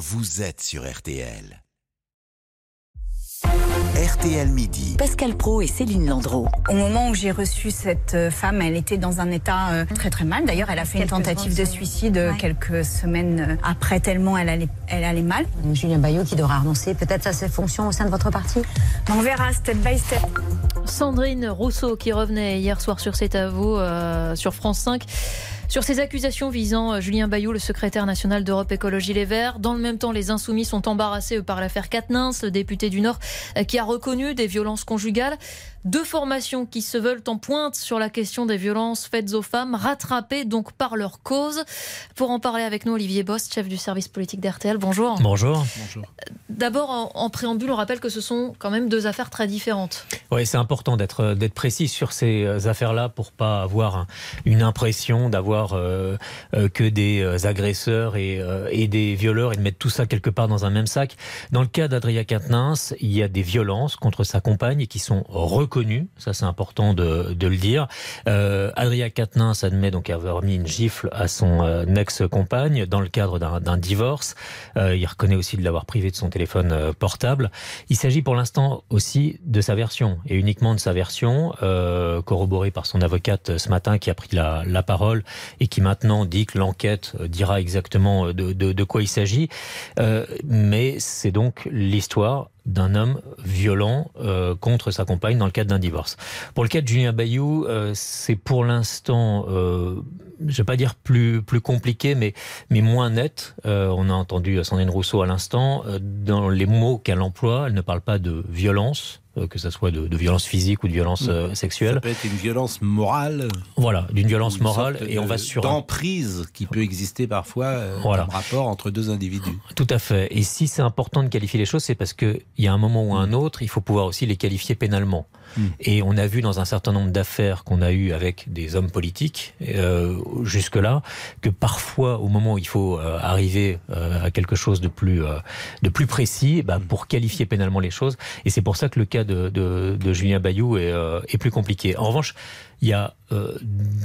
vous êtes sur RTL. RTL Midi. Pascal Pro et Céline Landreau. Au moment où j'ai reçu cette euh, femme, elle était dans un état euh, très très mal. D'ailleurs, elle a fait une tentative de suicide euh, quelques semaines après, tellement elle allait, elle allait mal. Julien Bayou qui devra renoncer peut-être à ses fonctions au sein de votre parti On verra step by step. Sandrine Rousseau qui revenait hier soir sur cet avou sur France 5 sur ces accusations visant euh, Julien Bayou, le secrétaire national d'Europe Écologie Les Verts. Dans le même temps, les Insoumis sont embarrassés par l'affaire Katnins, le député du Nord euh, qui a reconnu des violences conjugales. Deux formations qui se veulent en pointe sur la question des violences faites aux femmes, rattrapées donc par leur cause. Pour en parler avec nous, Olivier Bost, chef du service politique d'RTL. Bonjour. Bonjour. D'abord, en, préambule, on rappelle que ce sont quand même deux affaires très différentes. Oui, c'est important d'être précis sur ces euh, affaires-là pour pas avoir une impression d'avoir euh, euh, que des agresseurs et, et, des violeurs et de mettre tout ça quelque part dans un même sac. Dans le cas d'Adria Quatennens, il y a des violences contre sa compagne qui sont reconnues connu, ça c'est important de, le dire. Euh, Adria Quatennens admet donc avoir mis une gifle à son euh, ex-compagne dans le cadre d'un divorce. Euh, il reconnaît aussi de l'avoir privé de son téléphone euh, portable. Il s'agit pour l'instant aussi de sa version, et uniquement de sa version, corroborée par son avocate ce matin qui a pris la, parole et qui maintenant dit que l'enquête dira exactement de quoi il s'agit. mais c'est donc l'histoire d'un homme violent euh, contre sa compagne dans le cadre d'un divorce. Pour le cas de Julien Bayou, euh, c'est pour l'instant, euh, je ne vais pas dire plus, plus compliqué, mais, mais moins net. on a entendu Sandrine Rousseau à l'instant. dans les mots qu'elle emploie, elle ne parle pas de violence, euh, que ce soit de, de, violence physique ou de violence euh, sexuelle. Ça peut être une violence morale. Voilà, d'une violence morale et on va sur d'emprise qui peut exister parfois euh, voilà. dans rapport entre deux individus. Tout à fait. Et si c'est important de qualifier les choses, c'est parce qu'il y a un moment ou un autre, il faut pouvoir aussi les qualifier pénalement. Hmm. Et on a vu dans un certain nombre d'affaires qu'on a eues avec des hommes politiques euh, jusque-là que parfois, au moment où il faut euh, arriver euh, à quelque chose de plus de plus précis, bah, hmm. pour qualifier pénalement les choses. Et c'est pour ça que le cas de, de, de Julien Bayou est, est, plus compliqué. En revanche, il y a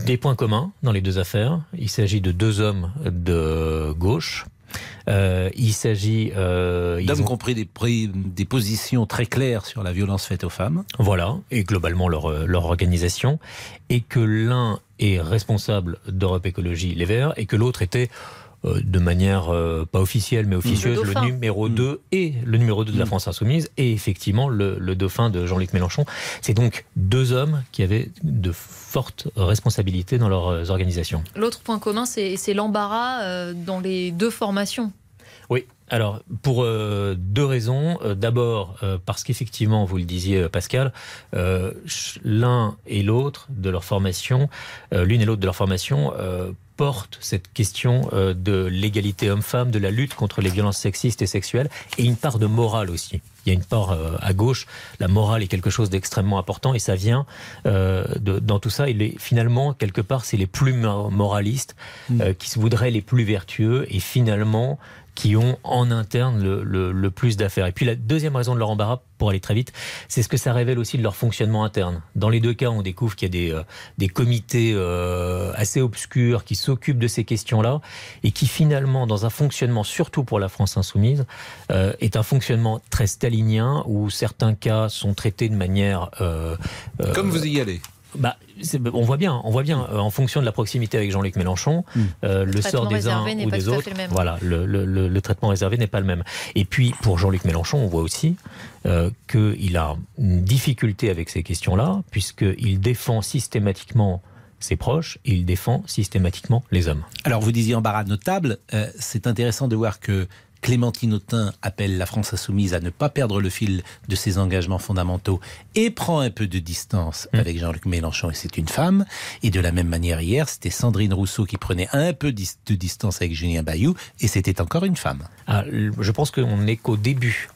des points communs dans les deux affaires. Il s'agit de deux hommes de gauche euh, il s'agit euh, d'hommes ont... compris des, des positions très claires sur la violence faite aux femmes. Voilà, et globalement leur, euh, leur organisation, et que l'un est responsable d'Europe Écologie Les Verts, et que l'autre était de manière euh, pas officielle mais officieuse le, numéro 2 mm. et le numéro 2 de la mm. France Insoumise et effectivement le, dauphin de Jean-Luc Mélenchon. C'est donc deux hommes qui avaient de fortes responsabilités dans leurs euh, organisations. L'autre point commun, c'est l'embarras dans les deux formations. Oui, alors, pour deux raisons. D'abord, parce qu'effectivement, vous le disiez, Pascal, l'un et l'autre de leur formation, l'une et l'autre de leur formation, porte cette question euh, de l'égalité homme-femme, de la lutte contre les violences sexistes et sexuelles, et une part de morale aussi. Il y a une part euh, à gauche, la morale est quelque chose d'extrêmement important, et ça vient euh, de, dans tout ça. Est, finalement, quelque part, c'est les plus moralistes mmh. qui se voudraient les plus vertueux, et finalement, qui ont en interne le, plus d'affaires. Et puis la deuxième raison de leur embarras, pour aller très vite, c'est ce que ça révèle aussi de leur fonctionnement interne. Dans les deux cas, on découvre qu'il y a des, euh, des comités euh, assez obscurs qui s'occupent de ces questions-là et qui finalement, dans un fonctionnement, surtout pour la France insoumise, euh, est un fonctionnement très stalinien où certains cas sont traités de manière... Comme vous y allez bah, on voit bien, on voit bien, euh, en fonction de la proximité avec Jean-Luc Mélenchon, hmm. euh, le, sort des uns ou des autres, voilà, le, traitement réservé n'est pas le même. Et puis pour Jean-Luc Mélenchon, on voit aussi euh, qu'il a une difficulté avec ces questions-là, puisqu'il défend systématiquement ses proches et il défend systématiquement les hommes. Alors vous disiez embarras notable, c'est intéressant de voir que Clémentine Autain appelle la France insoumise à ne pas perdre le fil de ses engagements fondamentaux et prend un peu de distance mmh. avec Jean-Luc Mélenchon et c'est une femme. Et de la même manière hier, c'était Sandrine Rousseau qui prenait un peu de distance avec Julien Bayou et c'était encore une femme. Ah, je pense qu'on n'est qu'au début.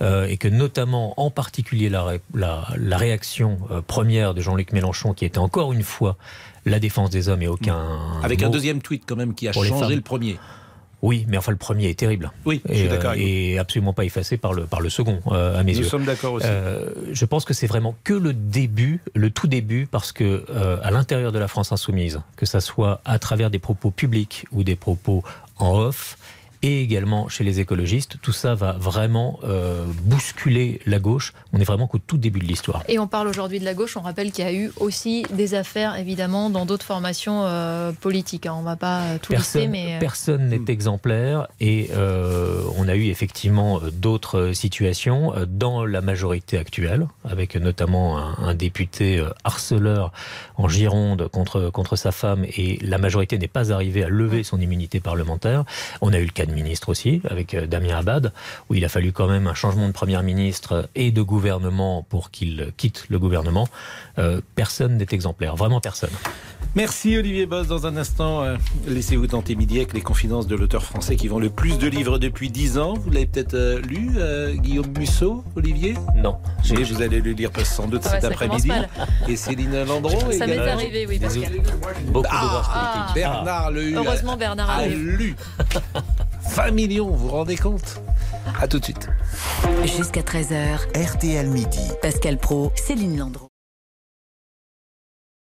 Euh, et que notamment, en particulier, la, la, réaction euh, première de Jean-Luc Mélenchon, qui était encore une fois la défense des hommes et aucun. Avec un deuxième tweet quand même qui a changé le premier. Oui, mais enfin le premier est terrible. Oui, je suis d'accord. et absolument pas effacé par le par le second euh, à mes yeux. Nous sommes d'accord aussi. Euh, je pense que c'est vraiment que le début, le tout début, parce que euh, à l'intérieur de la France insoumise, que ça soit à travers des propos publics ou des propos en off, et également chez les écologistes. Tout ça va vraiment euh, bousculer la gauche. On est vraiment qu'au tout début de l'histoire. Et on parle aujourd'hui de la gauche. On rappelle qu'il y a eu aussi des affaires, évidemment, dans d'autres formations euh, politiques. Hein. On ne va pas euh, tout personne, lister, mais... Personne n'est exemplaire et on a eu effectivement d'autres situations dans la majorité actuelle, avec notamment un, un député harceleur en Gironde contre, contre sa femme et la majorité n'est pas arrivée à lever son immunité parlementaire. On a eu le cas de ministre aussi, avec euh, Damien Abad, où il a fallu quand même un changement de Premier ministre et de gouvernement pour qu'il quitte le gouvernement. Euh, personne n'est exemplaire, vraiment personne. Merci Olivier Boss. Dans un instant, euh, laissez-vous tenter midi avec les confidences de l'auteur français qui vend le plus de livres depuis 10 ans. Vous l'avez peut-être lu, Guillaume Musso, Olivier? Non. Mais vous allez le lire sans doute cet après-midi. Et Céline Landreau Ça m'est arrivé, oui, Pascal. Beaucoup ah, de Bernard le Heureusement, Bernard a lu. 20 millions, vous vous rendez compte? A tout de suite. Jusqu'à 13h, RTL Midi. Pascal Pro, Céline Landreau.